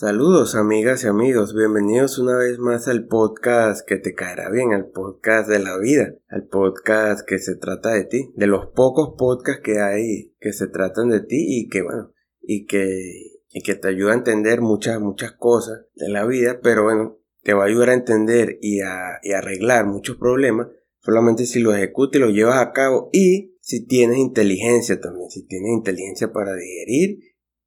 Saludos amigas y amigos, bienvenidos una vez más al podcast que te caerá bien, al podcast de la vida, al podcast que se trata de ti, de los pocos podcasts que hay que se tratan de ti y que bueno, y que, y que te ayuda a entender muchas, muchas cosas de la vida, pero bueno, te va a ayudar a entender y a, y arreglar muchos problemas. Solamente si lo ejecutas y lo llevas a cabo y si tienes inteligencia también, si tienes inteligencia para digerir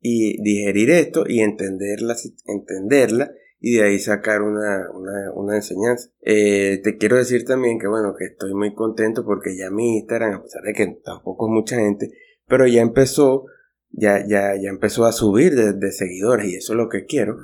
y digerir esto y entenderla, entenderla y de ahí sacar una, una, una enseñanza. Eh, te quiero decir también que bueno, que estoy muy contento porque ya mi Instagram, a pesar de que tampoco es mucha gente, pero ya empezó, ya, ya, ya empezó a subir de, seguidores y eso es lo que quiero,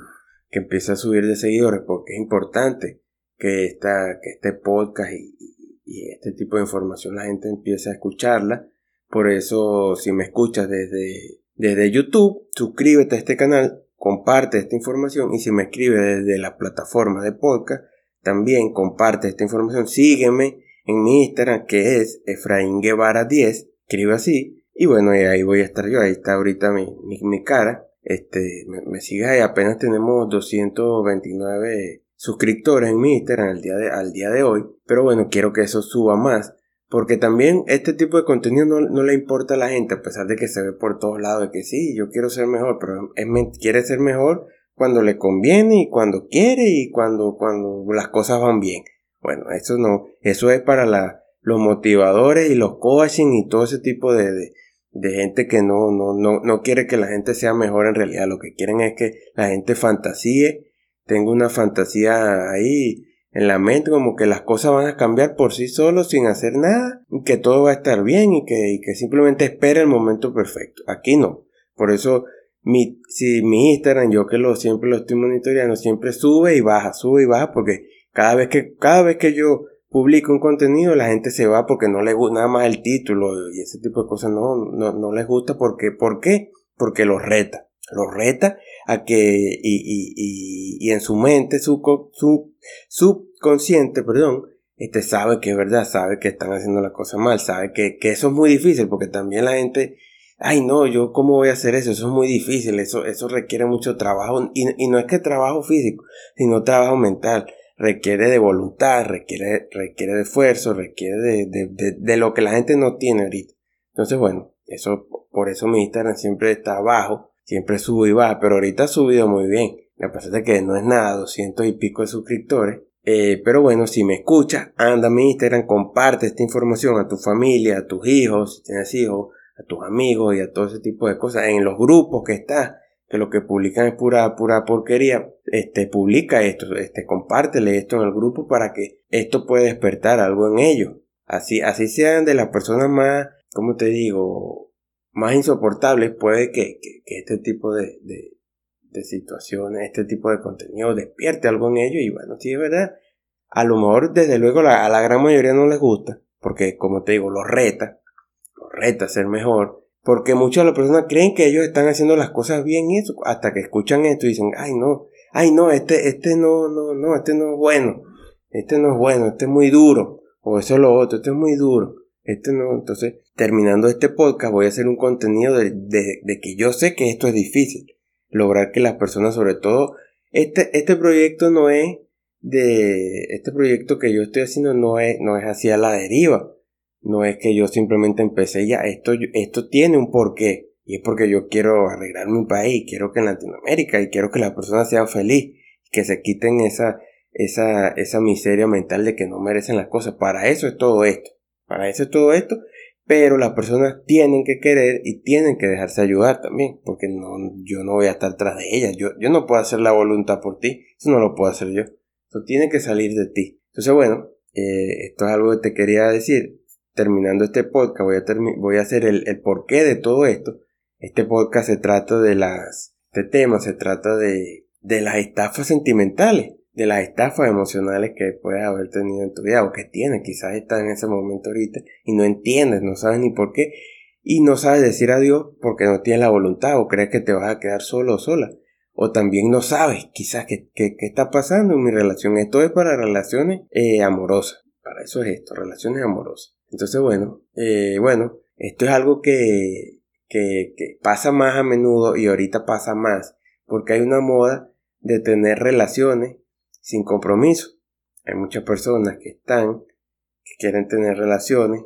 que empiece a subir de seguidores porque es importante que, esta, que este podcast y, y este tipo de información la gente empiece a escucharla. Por eso si me escuchas desde desde YouTube, suscríbete a este canal, comparte esta información y si me escribes desde la plataforma de podcast, también comparte esta información, sígueme en mi Instagram que es Efraín Guevara 10, escribe así y bueno, ahí voy a estar yo, ahí está ahorita mi, mi, cara, este, me, sigas ahí, apenas tenemos 229 suscriptores en mi Instagram al día de, al día de hoy, pero bueno, quiero que eso suba más porque también este tipo de contenido no, le importa a la gente, a pesar de que se ve por todos lados de que sí, yo quiero ser mejor, pero es, quiere ser mejor cuando le conviene y cuando quiere y cuando, cuando las cosas van bien. Bueno, eso no, eso es para la, los motivadores y los coaching y todo ese tipo de, de, de gente que no, no, no, no quiere que la gente sea mejor en realidad. Lo que quieren es que la gente fantasíe, tenga una fantasía ahí en la mente como que las cosas van a cambiar por sí solos sin hacer nada, y que todo va a estar bien y que, que simplemente espera el momento perfecto. Aquí no. Por eso mi, si mi Instagram, yo que lo siempre lo estoy monitoreando, siempre sube y baja, sube y baja, porque cada vez que, cada vez que yo publico un contenido, la gente se va porque no le gusta nada más el título y ese tipo de cosas no, no, no les gusta porque, ¿por qué? Porque los reta. Los reta a que, y, y, y, y en su mente, su, su subconsciente, perdón, este sabe que es verdad, sabe que están haciendo la cosa mal, sabe que, que eso es muy difícil, porque también la gente, ay no, yo cómo voy a hacer eso, eso es muy difícil, eso, eso requiere mucho trabajo, y, y no es que trabajo físico, sino trabajo mental, requiere de voluntad, requiere, requiere de esfuerzo, requiere de, de, de, de lo que la gente no tiene ahorita. Entonces, bueno, eso, por eso mi Instagram siempre está abajo, siempre sube y baja, pero ahorita ha subido muy bien. A pesar de que no es nada, 200 y pico de suscriptores. Eh, pero bueno, si me escuchas, anda a mi Instagram, comparte esta información a tu familia, a tus hijos, si tienes hijos, a tus amigos y a todo ese tipo de cosas. En los grupos que estás, que lo que publican es pura, pura porquería, este, publica esto, este, compártele esto en el grupo para que esto pueda despertar algo en ellos. Así, así sean de las personas más, como te digo, más insoportables, puede que, que, este tipo de, de situaciones, este tipo de contenido despierte algo en ellos y bueno, sí es verdad. A lo mejor desde luego a la gran mayoría no les gusta, porque como te digo, los reta, los reta a ser mejor, porque muchas de las personas creen que ellos están haciendo las cosas bien y eso, hasta que escuchan esto y dicen, ay no, ay no, este, este no, no, no, este no es bueno, este no es bueno, este es muy duro, o eso es lo otro, este es muy duro, este no, entonces terminando este podcast voy a hacer un contenido de, que yo sé que esto es difícil, lograr que las personas, sobre todo, este, este proyecto no es de, este proyecto que yo estoy haciendo no es, no es hacia la deriva. No es que yo simplemente empecé ya, esto, esto tiene un porqué. Y es porque yo quiero arreglar mi país, quiero que en Latinoamérica y quiero que las personas sean felices, que se quiten esa, esa, esa miseria mental de que no merecen las cosas. Para eso es todo esto. Para eso es todo esto pero las personas tienen que querer y tienen que dejarse ayudar también, porque no, yo no voy a estar tras de ellas, yo, yo no puedo hacer la voluntad por ti, eso no lo puedo hacer yo, eso tiene que salir de ti. Entonces, bueno, eh, esto es algo que te quería decir. Terminando este podcast, voy a, voy a hacer el, el porqué de todo esto. Este podcast se trata de las, este tema se trata de, de las estafas sentimentales de las estafas emocionales que puedes haber tenido en tu vida o que tienes, quizás estás en ese momento ahorita y no entiendes, no sabes ni por qué y no sabes decir adiós porque no tienes la voluntad o crees que te vas a quedar solo o sola o también no sabes quizás qué, qué, está pasando en mi relación. Esto es para relaciones eh, amorosas, para eso es esto, relaciones amorosas. Entonces bueno, eh, bueno, esto es algo que, que, que pasa más a menudo y ahorita pasa más porque hay una moda de tener relaciones sin compromiso. Hay muchas personas que están, que quieren tener relaciones,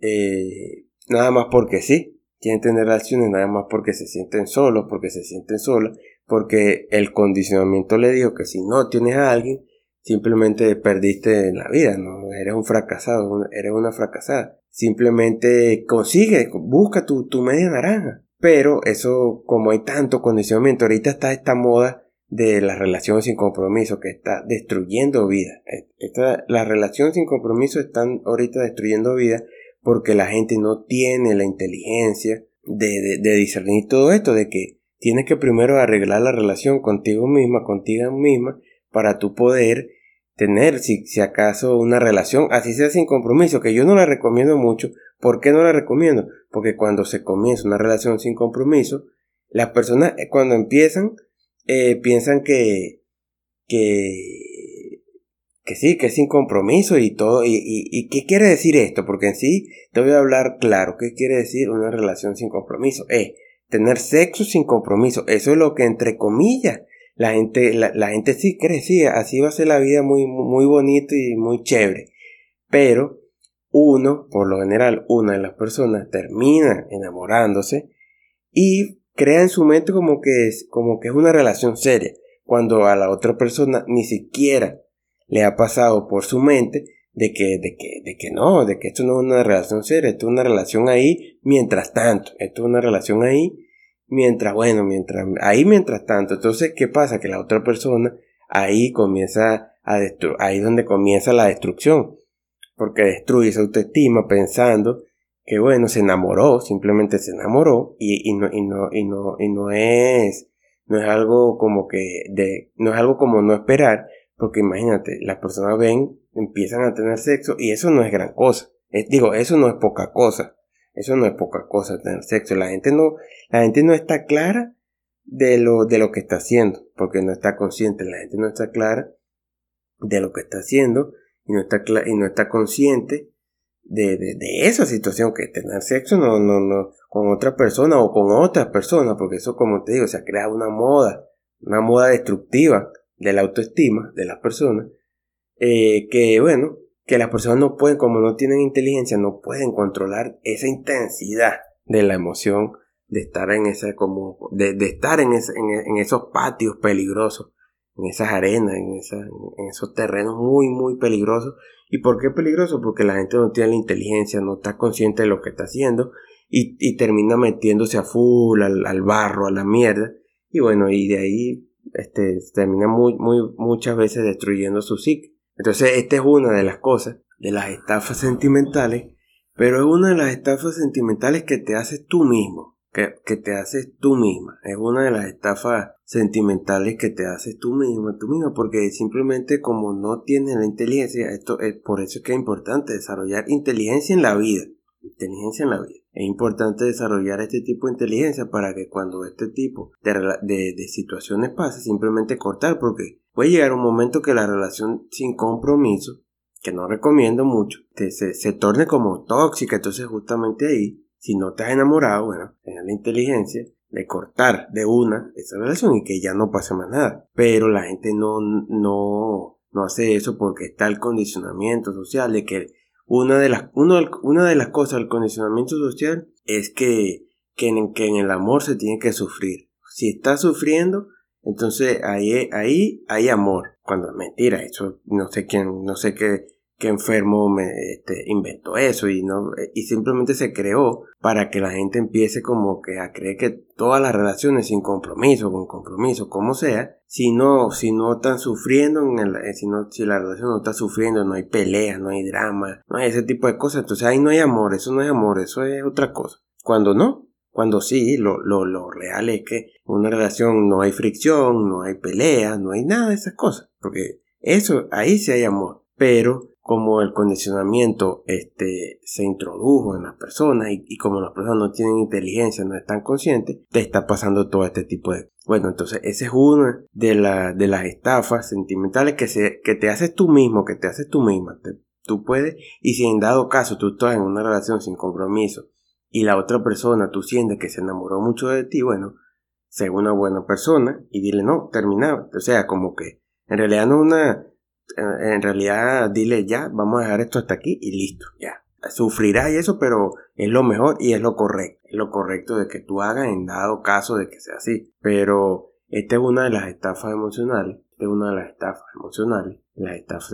eh, nada más porque sí, quieren tener relaciones nada más porque se sienten solos, porque se sienten solas, porque el condicionamiento le dijo que si no tienes a alguien, simplemente perdiste la vida, no eres un fracasado, eres una fracasada. Simplemente consigue, busca tu, tu media naranja. Pero eso, como hay tanto condicionamiento, ahorita está esta moda de las relaciones sin compromiso que está destruyendo vida. Esta, las relaciones sin compromiso están ahorita destruyendo vida porque la gente no tiene la inteligencia de, de, discernir todo esto, de que tienes que primero arreglar la relación contigo misma, contigo misma, para tu poder tener, si, si acaso, una relación, así sea sin compromiso, que yo no la recomiendo mucho. ¿Por qué no la recomiendo? Porque cuando se comienza una relación sin compromiso, las personas eh, cuando empiezan eh, piensan que, que, sí, que es sin compromiso y todo. Y, qué quiere decir esto? Porque en sí te voy a hablar claro. ¿Qué quiere decir una relación sin compromiso? Eh, tener sexo sin compromiso. Eso es lo que entre comillas la gente, la, gente sí cree, sí, así va a ser la vida muy, muy bonito y muy chévere. Pero uno, por lo general, una de las personas termina enamorándose y crea en su mente como que es, como que es una relación seria, cuando a la otra persona ni siquiera le ha pasado por su mente de que, de que, de que no, de que esto no es una relación seria, esto es una relación ahí mientras tanto, esto es una relación ahí mientras, bueno, mientras, ahí mientras tanto. Entonces, ¿qué pasa? Que la otra persona ahí comienza a destruir, ahí donde comienza la destrucción, porque destruye su autoestima pensando que bueno, se enamoró, simplemente se enamoró y, y, no, y, no, y, no, y no es, no es algo como que, de, no es algo como no esperar, porque imagínate, las personas ven, empiezan a tener sexo y eso no es gran cosa. digo, eso no es poca cosa. Eso no es poca cosa tener sexo. La gente no, la gente no está clara de lo, de lo que está haciendo, porque no está consciente. La gente no está clara de lo que está haciendo y no está, y no está consciente de, de, esa situación que tener sexo no, no, no, con otra persona o con otras personas, porque eso, como te digo, se ha creado una moda, una moda destructiva de la autoestima de las personas, eh, que bueno, que las personas no pueden, como no tienen inteligencia, no pueden controlar esa intensidad de la emoción de estar en esa, como, de, de estar en, ese, en, esos patios peligrosos en esas arenas, en, en esos terrenos muy, muy peligrosos. ¿Y por qué peligroso? Porque la gente no tiene la inteligencia, no está consciente de lo que está haciendo y, termina metiéndose a full, al, barro, a la mierda. Y bueno, y de ahí este, termina muy, muy, muchas veces destruyendo su psique. Entonces, esta es una de las cosas, de las estafas sentimentales, pero es una de las estafas sentimentales que te haces tú mismo que, te haces tú misma. Es una de las estafas sentimentales que te haces tú misma, tú misma, porque simplemente como no tienes la inteligencia, esto es por eso es que es importante desarrollar inteligencia en la vida. Inteligencia en la vida. Es importante desarrollar este tipo de inteligencia para que cuando este tipo de, de, situaciones pase, simplemente cortar, porque puede llegar un momento que la relación sin compromiso, que no recomiendo mucho, se, se torne como tóxica, entonces justamente ahí si no te has enamorado, bueno, tengas la inteligencia de cortar de una esa relación y que ya no pase más nada. Pero la gente no, no, no hace eso porque está el condicionamiento social de que una de las, una de las cosas del condicionamiento social es que, que, en, que en el amor se tiene que sufrir. Si estás sufriendo, entonces ahí, ahí hay amor. Cuando es mentira, eso no sé quién, no sé qué que enfermo me este, inventó eso y no y simplemente se creó para que la gente empiece como que a creer que todas las relaciones sin compromiso con compromiso como sea si no si no están sufriendo en el, eh, si no si la relación no está sufriendo no hay peleas no hay drama no hay ese tipo de cosas entonces ahí no hay amor eso no es amor eso es otra cosa cuando no cuando sí, lo, lo, lo real es que una relación no hay fricción, no hay pelea, no hay nada de esas cosas. Porque eso, ahí sí hay amor. Pero como el condicionamiento este, se introdujo en las personas y, como las personas no tienen inteligencia, no están conscientes, te está pasando todo este tipo de... Bueno, entonces esa es una de, la, de las estafas sentimentales que, se, que te haces tú mismo, que te haces tú misma. tú puedes, y si en dado caso tú estás en una relación sin compromiso y la otra persona tú sientes que se enamoró mucho de ti, bueno, sé una buena persona y dile no, terminado. O sea, como que en realidad no una, en realidad dile ya, vamos a dejar esto hasta aquí y listo, ya. Sufrirá y eso, pero es lo mejor y es lo correcto. Es lo correcto de que tú hagas en dado caso de que sea así. Pero esta es una de las estafas emocionales. Esta es una de las estafas emocionales. Las estafas.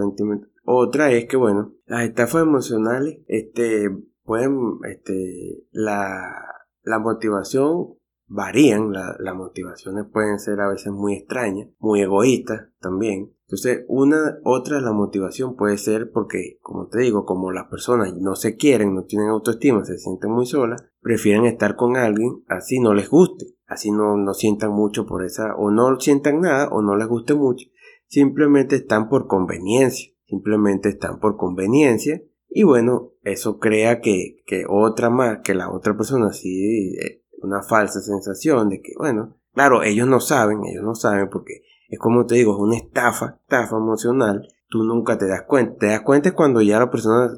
Otra es que, bueno, las estafas emocionales, este, pueden, este, la, la motivación varían, las motivaciones pueden ser a veces muy extrañas, muy egoístas también. Entonces, una, otra la motivación puede ser porque, como te digo, como las personas no se quieren, no tienen autoestima, se sienten muy solas, prefieren estar con alguien así no les guste, así no, no sientan mucho por esa, o no sientan nada, o no les guste mucho, simplemente están por conveniencia, simplemente están por conveniencia, y bueno, eso crea que, que otra más, que la otra persona sí eh, una falsa sensación de que, bueno, claro, ellos no saben, ellos no saben porque es como te digo, es una estafa, estafa emocional, tú nunca te das cuenta, te das cuenta cuando ya la persona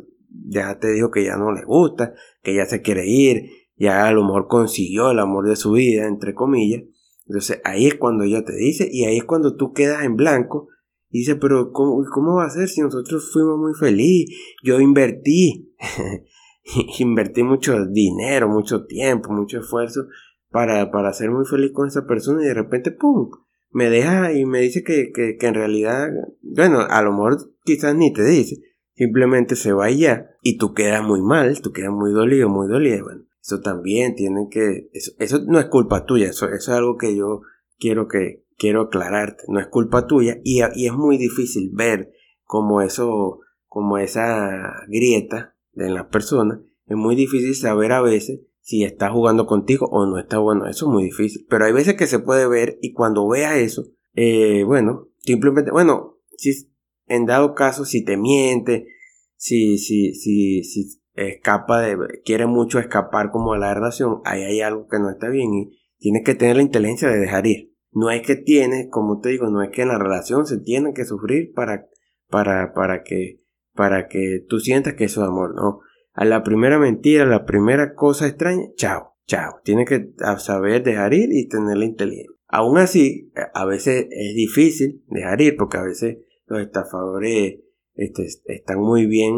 ya te dijo que ya no le gusta, que ya se quiere ir, ya a lo mejor consiguió el amor de su vida, entre comillas, entonces ahí es cuando ella te dice y ahí es cuando tú quedas en blanco y dices, pero ¿cómo, ¿cómo va a ser si nosotros fuimos muy felices? Yo invertí. invertí mucho dinero, mucho tiempo, mucho esfuerzo para, para ser muy feliz con esa persona y de repente, ¡pum! Me deja y me dice que, que, que en realidad, bueno, a lo mejor quizás ni te dice, simplemente se va y ya, y tú quedas muy mal, tú quedas muy dolido, muy dolido, bueno, eso también tiene que, eso, eso no es culpa tuya, eso, eso es algo que yo quiero que, quiero aclararte, no es culpa tuya y, y es muy difícil ver como eso, como esa grieta de las personas, es muy difícil saber a veces si está jugando contigo o no está bueno. Eso es muy difícil. Pero hay veces que se puede ver y cuando vea eso, eh, bueno, simplemente, bueno, si en dado caso, si te miente, si, si, si, si escapa de, quiere mucho escapar como de la relación, ahí hay algo que no está bien y tienes que tener la inteligencia de dejar ir. No es que tienes, como te digo, no es que en la relación se tienen que sufrir para, para, para que para que tú sientas que eso es amor, no. A la primera mentira, a la primera cosa extraña, chao, chao. Tienes que saber dejar ir y tener la inteligencia. Aún así, a veces es difícil dejar ir porque a veces los estafadores este, están muy bien,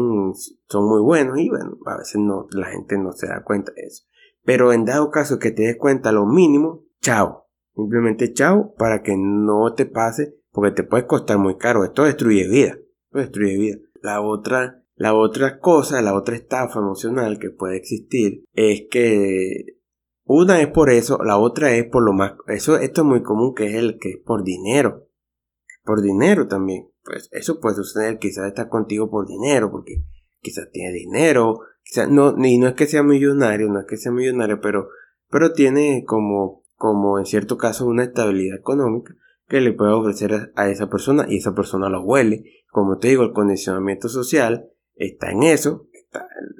son muy buenos y bueno, a veces no, la gente no se da cuenta de eso. Pero en dado caso que te des cuenta lo mínimo, chao. Simplemente chao para que no te pase porque te puede costar muy caro. Esto destruye vida. Esto destruye vida. La otra, la otra cosa, la otra estafa emocional que puede existir es que una es por eso, la otra es por lo más, eso, esto es muy común que es el que es por dinero. Por dinero también. Pues eso puede suceder, quizás está contigo por dinero, porque quizás tiene dinero, quizás no, y no es que sea millonario, no es que sea millonario, pero, pero tiene como, como en cierto caso una estabilidad económica que le puede ofrecer a esa persona y esa persona lo huele. Como te digo, el condicionamiento social está en eso.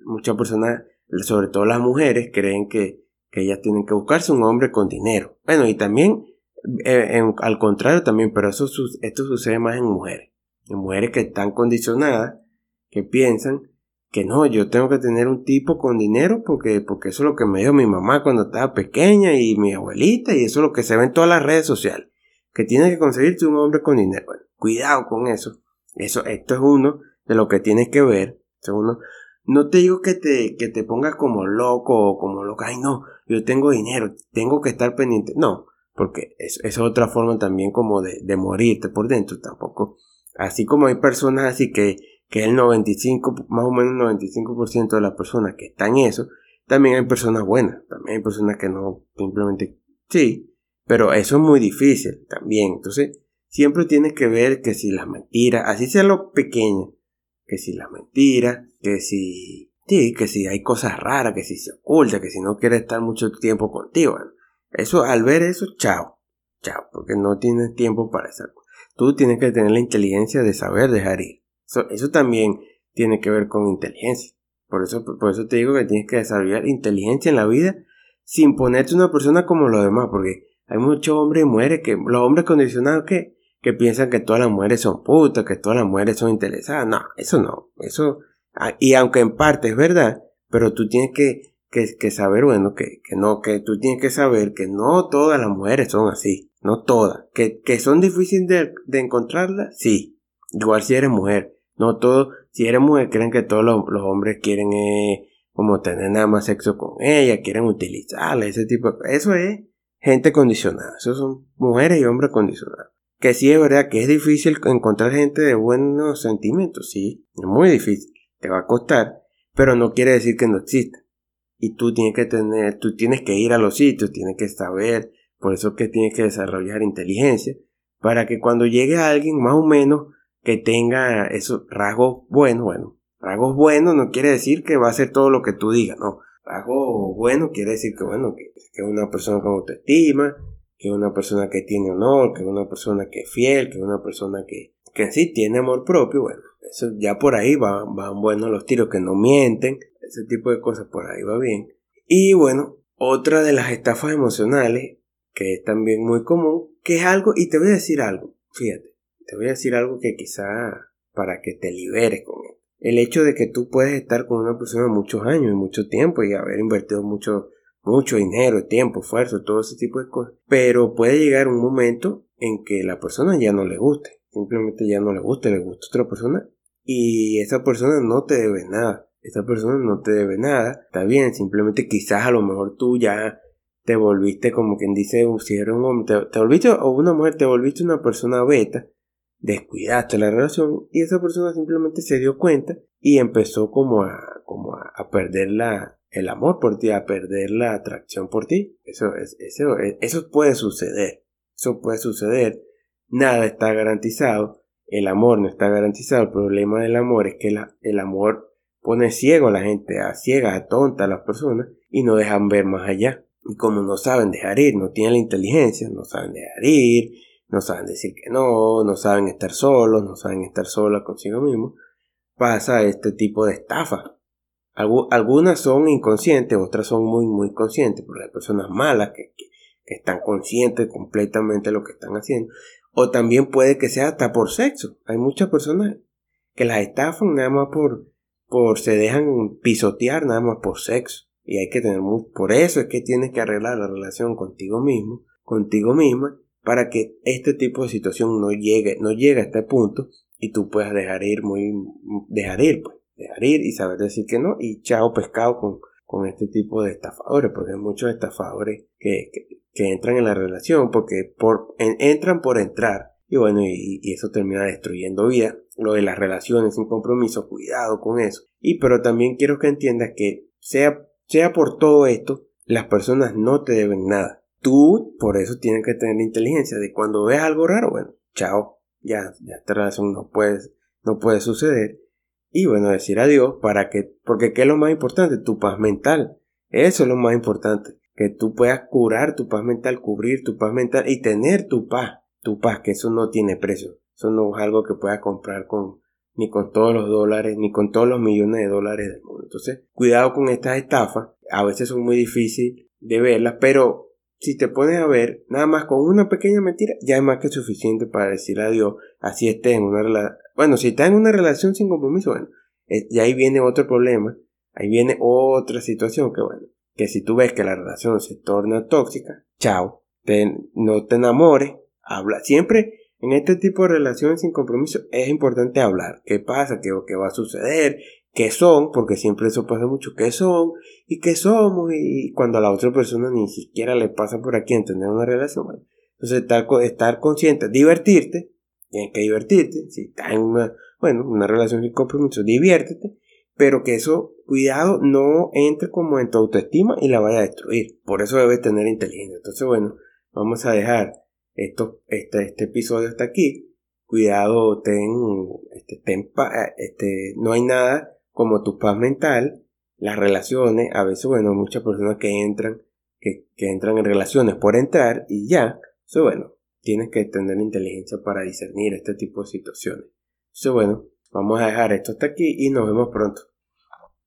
muchas personas, sobre todo las mujeres, creen que, que, ellas tienen que buscarse un hombre con dinero. Bueno, y también, eh, al contrario también, pero eso, esto sucede más en mujeres. En mujeres que están condicionadas, que piensan que no, yo tengo que tener un tipo con dinero porque, porque eso es lo que me dio mi mamá cuando estaba pequeña y mi abuelita y eso es lo que se ve en todas las redes sociales que tienes que conseguirte un hombre con dinero. cuidado con eso. Eso, esto es uno de lo que tienes que ver. Segundo, no te digo que te, que te pongas como loco o como loca. Ay, no, yo tengo dinero, tengo que estar pendiente. No, porque es, es otra forma también como de, de morirte por dentro tampoco. Así como hay personas así que, que el 95, más o menos el 95% de las personas que están en eso, también hay personas buenas. También hay personas que no simplemente, sí, pero eso es muy difícil también. Entonces, siempre tienes que ver que si las mentiras, así sea lo pequeño, que si las mentiras, que si, sí, que si hay cosas raras, que si se oculta, que si no quiere estar mucho tiempo contigo. eso, al ver eso, chao, chao, porque no tienes tiempo para eso. Tú tienes que tener la inteligencia de saber dejar ir. Eso, eso también tiene que ver con inteligencia. Por eso, por eso te digo que tienes que desarrollar inteligencia en la vida sin ponerte una persona como los demás, porque hay muchos hombres y mujeres que, los hombres condicionados que, que piensan que todas las mujeres son putas, que todas las mujeres son interesadas. No, eso no, eso, ah, y aunque en parte es verdad, pero tú tienes que, que, que saber, bueno, que, que no, que tú tienes que saber que no todas las mujeres son así, no todas, que, que son difíciles de, de encontrarlas, sí, igual si eres mujer, no todo, si eres mujer creen que todos los, hombres quieren eh, como tener nada más sexo con ella, quieren utilizarla, ese tipo de Eso es gente condicionada, eso son mujeres y hombres condicionados. Que sí es verdad que es difícil encontrar gente de buenos sentimientos, sí, es muy difícil, te va a costar, pero no quiere decir que no exista. Y tú tienes que tener, tú tienes que ir a los sitios, tienes que saber, por eso que tienes que desarrollar inteligencia, para que cuando llegue alguien más o menos que tenga esos rasgos buenos, bueno, rasgos buenos no quiere decir que va a hacer todo lo que tú digas, no, rasgos buenos quiere decir que bueno, que, es una persona con autoestima, que una persona que tiene honor, que una persona que es fiel, que una persona que, que sí tiene amor propio, bueno, eso ya por ahí van, van buenos los tiros, que no mienten, ese tipo de cosas por ahí va bien. Y bueno, otra de las estafas emocionales, que es también muy común, que es algo, y te voy a decir algo, fíjate, te voy a decir algo que quizá para que te liberes con él. El hecho de que tú puedes estar con una persona muchos años y mucho tiempo y haber invertido mucho, mucho dinero, tiempo, esfuerzo, todo ese tipo de cosas. Pero puede llegar un momento en que la persona ya no le guste. Simplemente ya no le guste, le gusta otra persona. Y esa persona no te debe nada esa persona no te debe nada, está bien, simplemente quizás a lo mejor tú ya te volviste como quien dice, si eres un hombre, te, volviste o una mujer, te volviste una persona beta, descuidaste la relación. Y esa persona simplemente se dio cuenta y empezó como a, como a, perder la, el amor por ti, a perder la atracción por ti. Eso, es, eso, eso puede suceder, eso puede suceder, nada está garantizado, el amor no está garantizado, el problema del amor es que el amor pone ciego a la gente, a ciega, a tonta a las personas y no dejan ver más allá. Y como no saben dejar ir, no tienen la inteligencia, no saben dejar ir, no saben decir que no, no saben estar solos, no saben estar solas consigo mismos, pasa este tipo de estafa. algunas son inconscientes, otras son muy, muy conscientes, porque hay personas malas que, que, que están conscientes completamente de lo que están haciendo. O también puede que sea hasta por sexo. Hay muchas personas que las estafan nada más por, por se dejan pisotear nada más por sexo. Y hay que tener muy, por eso es que tienes que arreglar la relación contigo mismo, contigo misma, para que este tipo de situación no llegue, no llegue a este punto y tú puedas dejar ir muy, dejar ir, pues, dejar ir y saber decir que no y chao pescado con, con este tipo de estafadores, porque hay muchos estafadores que, que, entran en la relación porque por, entran por entrar y bueno, y, y eso termina destruyendo vida lo de las relaciones sin compromiso, cuidado con eso. Y pero también quiero que entiendas que sea, sea por todo esto, las personas no te deben nada. Tú por eso tienes que tener la inteligencia de cuando ves algo raro, bueno, chao, ya, ya esta relación no puede, no puede suceder. Y bueno, decir adiós para que, porque ¿qué es lo más importante? Tu paz mental. Eso es lo más importante. Que tú puedas curar tu paz mental, cubrir tu paz mental y tener tu paz. Tu paz, que eso no tiene precio. Eso no es algo que puedas comprar con ni con todos los dólares, ni con todos los millones de dólares del mundo. Entonces, cuidado con estas estafas. A veces son muy difíciles de verlas, pero si te pones a ver, nada más con una pequeña mentira, ya es más que suficiente para decir adiós. Así estés en una relación. Bueno, si estás en una relación sin compromiso, bueno, y ahí viene otro problema. Ahí viene otra situación que, bueno, que si tú ves que la relación se torna tóxica, chao, no te enamores, habla. Siempre en este tipo de relaciones sin compromiso es importante hablar. ¿Qué pasa? ¿Qué, qué va a suceder? ¿Qué son? Porque siempre eso pasa mucho. ¿Qué son? ¿Y qué somos? Y cuando a la otra persona ni siquiera le pasa por aquí entender una relación. Entonces estar, estar consciente, divertirte. Tienes que divertirte. Si estás en una, bueno, una relación sin compromiso, diviértete. Pero que eso, cuidado, no entre como en tu autoestima y la vaya a destruir. Por eso debes tener inteligencia. Entonces, bueno, vamos a dejar esto, este, este episodio hasta aquí. Cuidado, ten, este, ten, este, no hay nada como tu paz mental, las relaciones, a veces, bueno, muchas personas que entran, que, que entran en relaciones por entrar y ya, eso bueno, tienes que tener inteligencia para discernir este tipo de situaciones. Eso bueno, vamos a dejar esto hasta aquí y nos vemos pronto.